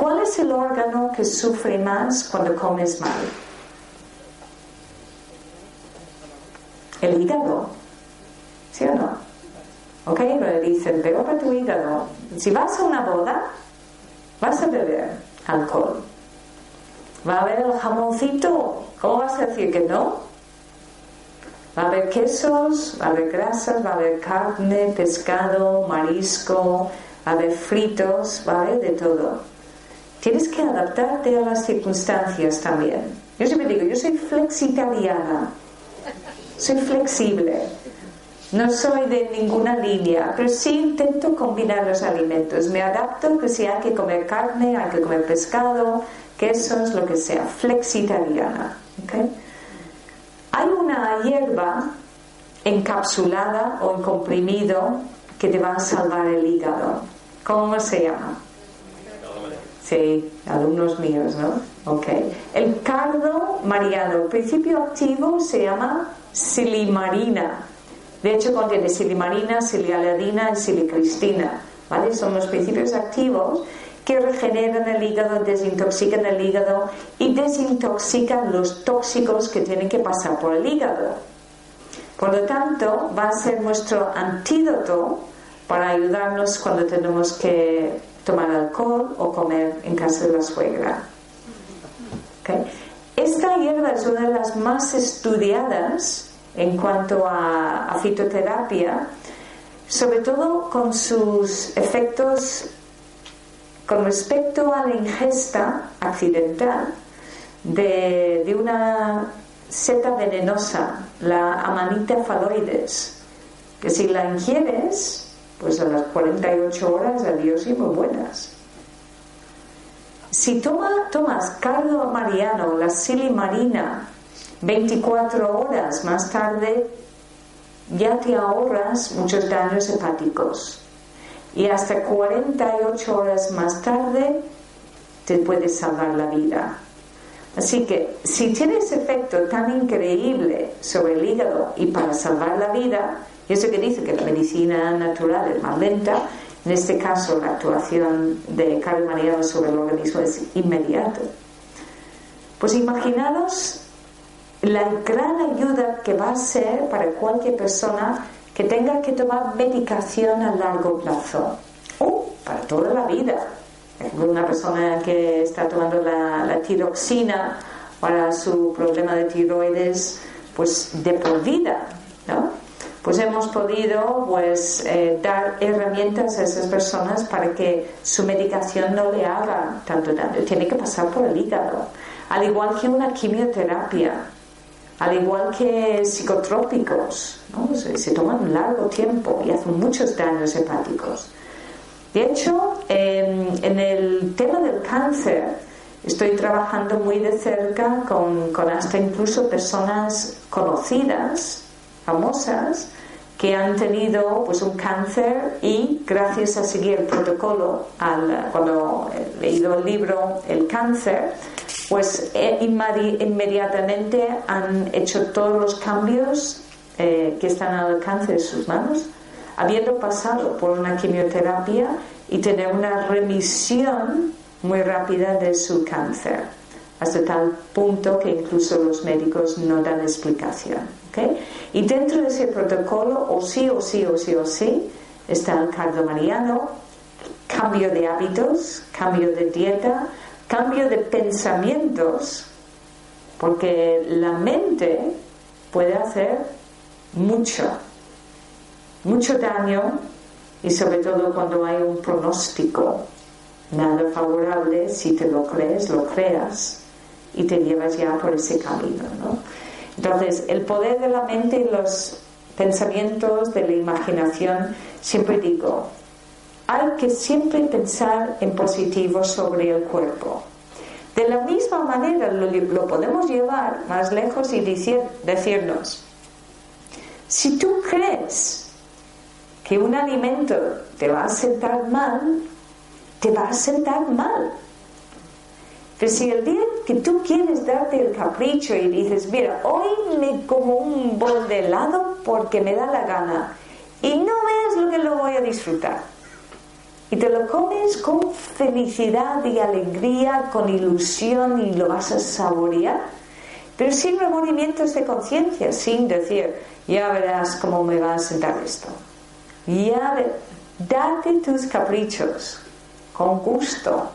¿Cuál es el órgano que sufre más cuando comes mal? El hígado. ¿Sí o no? ¿Ok? Le dicen, pero para tu hígado. Si vas a una boda, vas a beber alcohol. Va a haber el jamoncito. ¿Cómo vas a decir que no? Va a haber quesos, va a haber grasas, va a haber carne, pescado, marisco, va a haber fritos, va a haber de todo. Tienes que adaptarte a las circunstancias también. Yo siempre digo, yo soy flexitariana, soy flexible. No soy de ninguna línea, pero sí intento combinar los alimentos. Me adapto que si hay que comer carne, hay que comer pescado, quesos, lo que sea. Flexitariana. Hay una hierba encapsulada o en comprimido que te va a salvar el hígado. ¿Cómo se llama? Sí, alumnos míos, ¿no? Ok. El cardo mariano, el principio activo se llama silimarina. De hecho, contiene silimarina, silialadina y silicristina. ¿Vale? Son los principios activos que regeneran el hígado, desintoxican el hígado y desintoxican los tóxicos que tienen que pasar por el hígado. Por lo tanto, va a ser nuestro antídoto para ayudarnos cuando tenemos que tomar alcohol o comer en casa de la suegra. Esta hierba es una de las más estudiadas en cuanto a, fitoterapia, sobre todo con sus efectos con respecto a la ingesta accidental de, de una seta venenosa, la Amanita phalloides, que si la ingieres, pues a las 48 horas, adiós y muy buenas. Si toma, tomas cardo mariano, la silimarina, 24 horas más tarde, ya te ahorras muchos daños hepáticos. Y hasta 48 horas más tarde, te puedes salvar la vida. Así que si tiene ese efecto tan increíble sobre el hígado y para salvar la vida, y eso que dice que la medicina natural es más lenta, en este caso la actuación de Carl Mariano sobre el organismo es inmediato. Pues imaginaros la gran ayuda que va a ser para cualquier persona que tenga que tomar medicación a largo plazo o para toda la vida una persona que está tomando la, tiroxina para su problema de tiroides, pues de por vida, ¿no? Pues hemos podido pues eh, dar herramientas a esas personas para que su medicación no le haga tanto daño. Tiene que pasar por el hígado. Al igual que una quimioterapia, al igual que psicotrópicos, ¿no? se, toman un largo tiempo y hacen muchos daños hepáticos. De hecho, en el tema del cáncer, estoy trabajando muy de cerca con, hasta incluso personas conocidas, famosas, que han tenido pues un cáncer y gracias a seguir el protocolo cuando he leído el libro El cáncer pues eh, inmediatamente han hecho todos los cambios eh, que están al alcance de sus manos habiendo pasado por una quimioterapia y tener una remisión muy rápida de su cáncer, hasta tal punto que incluso los médicos no dan explicación. Y dentro de ese protocolo, o sí, o sí, o sí, o sí, está el cardomariano, cambio de hábitos, cambio de dieta, cambio de pensamientos, porque la mente puede hacer mucho mucho daño y sobre todo cuando hay un pronóstico nada favorable, si te lo crees, lo creas y te llevas ya por ese camino. ¿no? Entonces, el poder de la mente y los pensamientos de la imaginación, siempre digo, hay que siempre pensar en positivo sobre el cuerpo. De la misma manera lo, lo podemos llevar más lejos y decir, decirnos, si tú crees que un alimento te va a sentar mal, te va a sentar mal. Pero si el día que tú quieres darte el capricho y dices, mira, hoy me como un bol de helado porque me da la gana y no veas lo que lo voy a disfrutar. Y te lo comes con felicidad y alegría, con ilusión y lo vas a saborear, pero sin remordimientos de conciencia, sin decir, ya verás cómo me va a sentar esto. Ya date tus caprichos con gusto,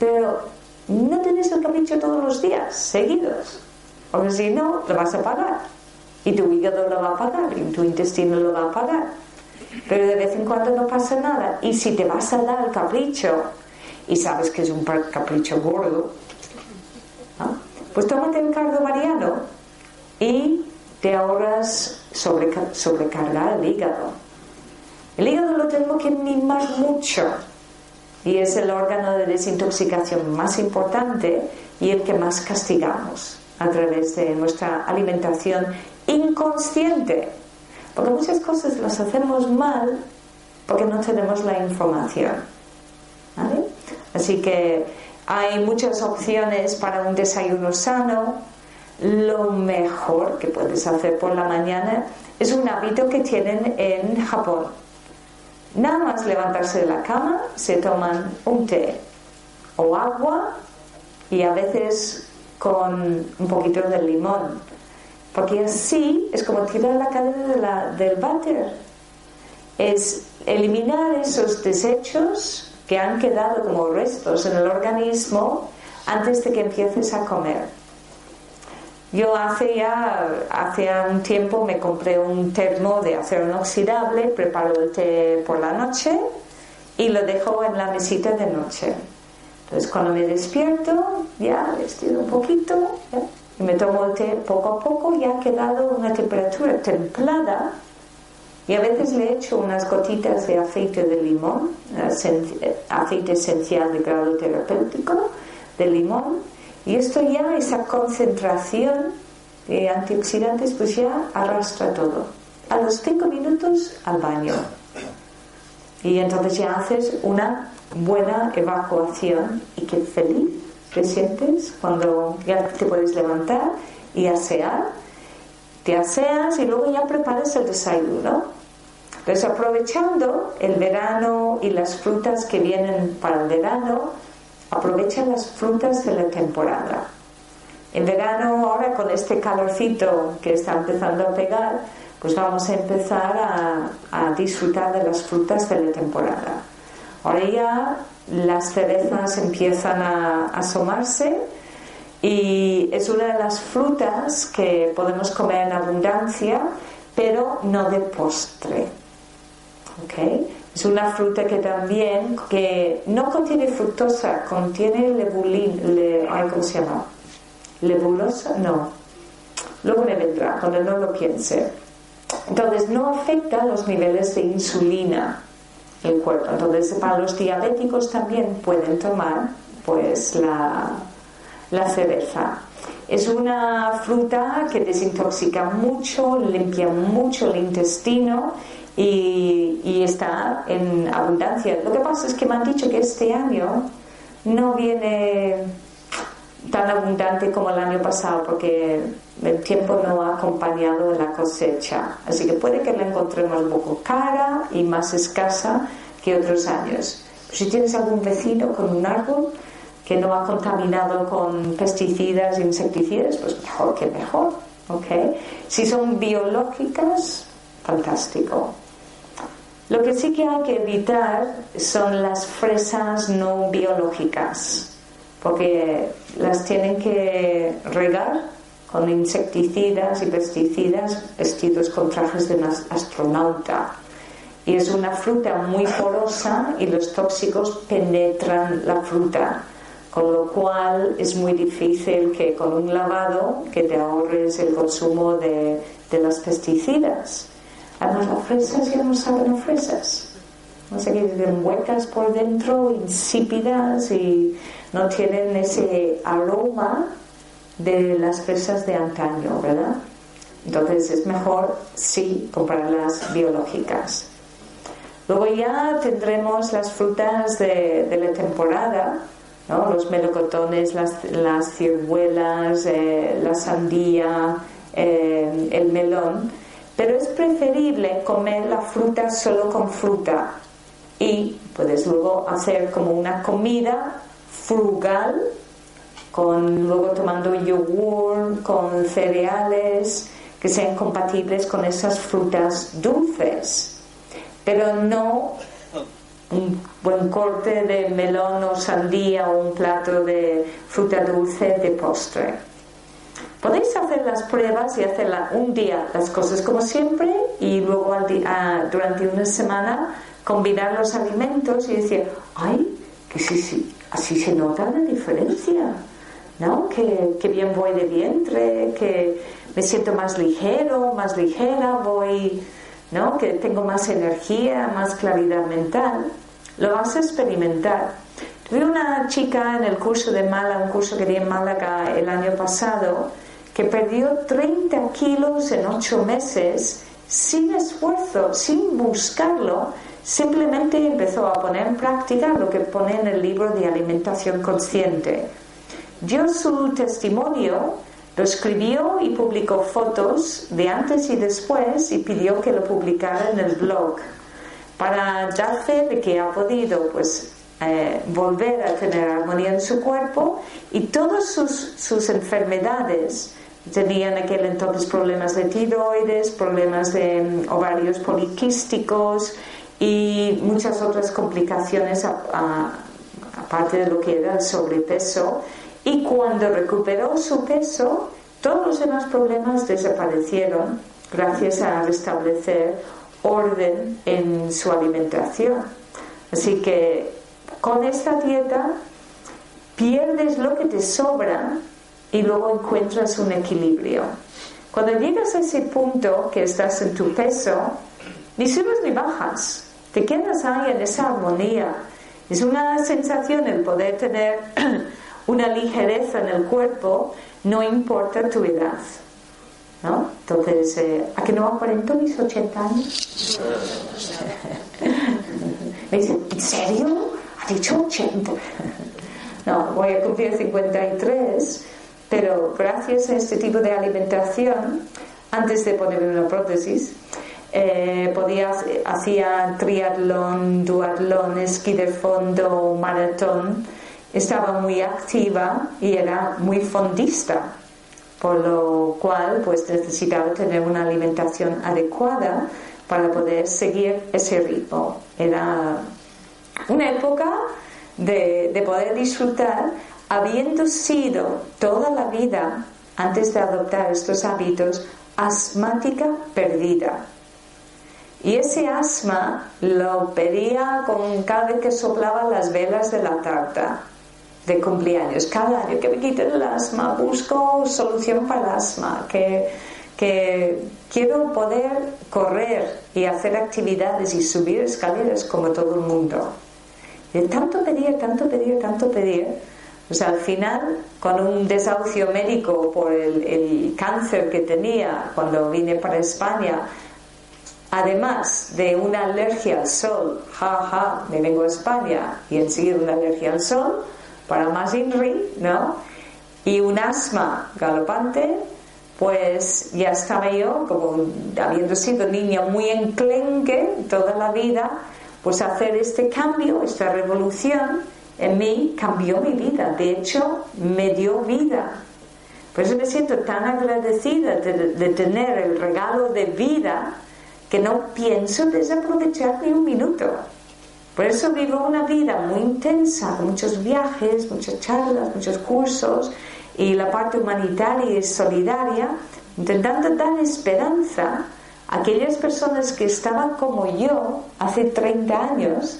pero no tenés el capricho todos los días, seguidos, porque si no, lo vas a pagar. Y tu hígado lo va a pagar, y tu intestino lo va a pagar. Pero de vez en cuando no pasa nada. Y si te vas a dar el capricho, y sabes que es un capricho gordo, pues tómate el cardo mariano y te ahorras sobrecargar el hígado. El hígado lo tenemos que mimar mucho y es el órgano de desintoxicación más importante y el que más castigamos a través de nuestra alimentación inconsciente. Porque muchas cosas las hacemos mal porque no tenemos la información. Así que hay muchas opciones para un desayuno sano. Lo mejor que puedes hacer por la mañana es un hábito que tienen en Japón. Nada más levantarse de la cama, se toman un té o agua y a veces con un poquito de limón. Porque así es como tirar la cadena del váter. Es eliminar esos desechos que han quedado como restos en el organismo antes de que empieces a comer. Yo hace ya, hace un tiempo me compré un termo de acero inoxidable, preparo el té por la noche y lo dejo en la mesita de noche. Entonces cuando me despierto, ya estiro un poquito y me tomo el té poco a poco y ha quedado una temperatura templada y a veces le echo unas gotitas de aceite de limón, aceite esencial de grado terapéutico de limón, y esto ya, esa concentración de antioxidantes, pues ya arrastra todo. A los cinco minutos al baño. Y entonces ya haces una buena evacuación y qué feliz te sientes cuando ya te puedes levantar y asear. Te aseas y luego ya preparas el desayuno entonces, aprovechando el verano y las frutas que vienen para el verano, aprovecha las frutas de la temporada. En verano, ahora con este calorcito que está empezando a pegar, pues vamos a empezar a, disfrutar de las frutas de la temporada. Ahora ya las cerezas empiezan a asomarse y es una de las frutas que podemos comer en abundancia, pero no de postre. Es una fruta que también, que no contiene fructosa, contiene lebulín, le, ¿cómo se llama? Lebulosa, no. Luego me vendrá, cuando no lo piense. Entonces, no afecta los niveles de insulina el cuerpo. Entonces, para los diabéticos también pueden tomar, pues, la, la cereza. Es una fruta que desintoxica mucho, limpia mucho el intestino y, está en abundancia. Lo que pasa es que me han dicho que este año no viene tan abundante como el año pasado porque el tiempo no ha acompañado la cosecha. Así que puede que la encontremos un poco cara y más escasa que otros años. Si tienes algún vecino con un árbol que no ha contaminado con pesticidas, insecticidas, pues mejor que mejor. Si son biológicas, fantástico. Lo que sí que hay que evitar son las fresas no biológicas, porque las tienen que regar con insecticidas y pesticidas vestidos con trajes de astronauta. Y es una fruta muy porosa y los tóxicos penetran la fruta, con lo cual es muy difícil que con un lavado que te ahorres el consumo de, de las pesticidas. Además, las fresas ya no saben a fresas. No sé qué dicen huecas por dentro, insípidas y no tienen ese aroma de las fresas de antaño, ¿verdad? Entonces es mejor sí comprarlas biológicas. Luego ya tendremos las frutas de, la temporada, los melocotones, las, las ciruelas, eh, la sandía, eh, el melón. Pero es preferible comer la fruta solo con fruta. Y puedes luego hacer como una comida frugal con luego tomando yogur con cereales que sean compatibles con esas frutas dulces. Pero no un buen corte de melón o sandía o un plato de fruta dulce de postre Podéis hacer las pruebas y hacerla un día las cosas como siempre y luego durante una semana combinar los alimentos y decir, ay, que sí, sí, así se nota la diferencia. ¿no? Que, que bien voy de vientre, que me siento más ligero, más ligera, voy, ¿no? Que tengo más energía, más claridad mental. Lo vas a experimentar. Tuve una chica en el curso de Málaga, un curso que di en Málaga el año pasado, que perdió 30 kilos en 8 meses sin esfuerzo, sin buscarlo, simplemente empezó a poner en práctica lo que pone en el libro de alimentación consciente. Dio su testimonio, lo escribió y publicó fotos de antes y después y pidió que lo publicara en el blog para dar fe de que ha podido pues eh, volver a tener armonía en su cuerpo y todas sus, sus enfermedades tenían aquel entonces problemas de tiroides, problemas de mm, ovarios poliquísticos y muchas otras complicaciones aparte de lo que era el sobrepeso. Y cuando recuperó su peso, todos los demás problemas desaparecieron gracias a restablecer orden en su alimentación. Así que con esta dieta pierdes lo que te sobra y luego encuentras un equilibrio. Cuando llegas a ese punto que estás en tu peso, ni subes ni bajas, te quedas ahí en esa armonía. Es una sensación el poder tener una ligereza en el cuerpo, no importa tu edad. ¿No? Entonces, eh, ¿a que no aparento mis 80 años? Me dicen, ¿en serio? ¿Ha dicho 80? no, voy a cumplir 53 pero gracias a este tipo de alimentación, antes de ponerme una prótesis, eh, podía, hacía triatlón, duatlón, esquí de fondo, maratón, estaba muy activa y era muy fondista, por lo cual pues necesitaba tener una alimentación adecuada para poder seguir ese ritmo. Era una época de, de poder disfrutar habiendo sido toda la vida, antes de adoptar estos hábitos, asmática perdida. Y ese asma lo pedía con cada vez que soplaba las velas de la tarta de cumpleaños. Cada año que me quiten el asma, busco solución para el asma, que, que quiero poder correr y hacer actividades y subir escaleras como todo el mundo. De tanto pedir, tanto pedir, tanto pedir, pues al final, con un desahucio médico por el, cáncer que tenía cuando vine para España, además de una alergia al sol, ja, ja, me vengo a España y enseguida una alergia al sol, para más INRI, ¿no? Y un asma galopante, pues ya estaba yo, como habiendo sido niña muy enclenque toda la vida, pues hacer este cambio, esta revolución en mí cambió mi vida, de hecho me dio vida. Por eso me siento tan agradecida de, tener el regalo de vida que no pienso desaprovechar ni un minuto. Por eso vivo una vida muy intensa, muchos viajes, muchas charlas, muchos cursos y la parte humanitaria y solidaria, intentando dar esperanza a aquellas personas que estaban como yo hace 30 años,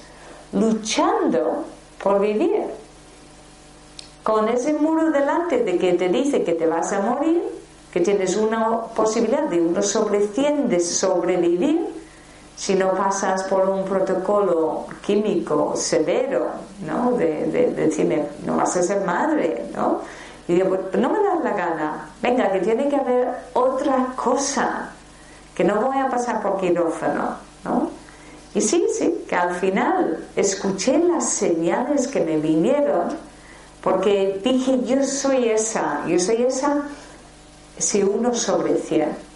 luchando por vivir. Con ese muro delante de que te dice que te vas a morir, que tienes una posibilidad de uno sobre 100 de sobrevivir, si no pasas por un protocolo químico severo, ¿no? De, de, decirme, no vas a ser madre, ¿no? Y digo, pues no me das la gana, venga, que tiene que haber otra cosa, que no voy a pasar por quirófano, ¿no? Y sí, sí, que al final escuché las señales que me vinieron porque dije, yo soy esa, yo soy esa si uno sobre cien.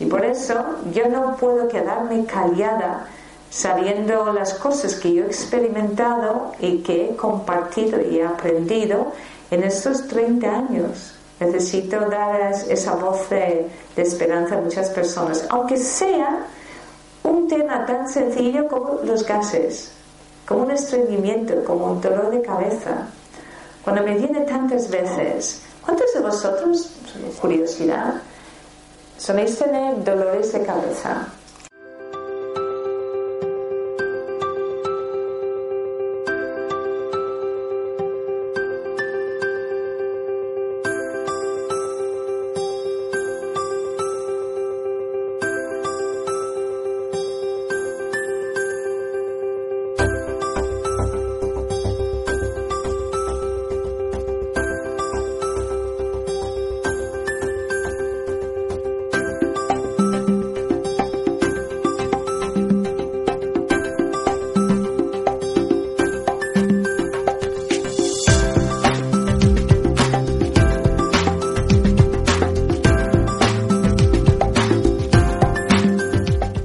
Y por eso yo no puedo quedarme callada sabiendo las cosas que yo he experimentado y que he compartido y he aprendido en estos 30 años. Necesito dar esa voz de, de esperanza a muchas personas, aunque sea un tema tan sencillo como los gases, como un estreñimiento, como un dolor de cabeza. Cuando me viene tantas veces, ¿cuántos de vosotros, curiosidad, soléis tener dolores de cabeza?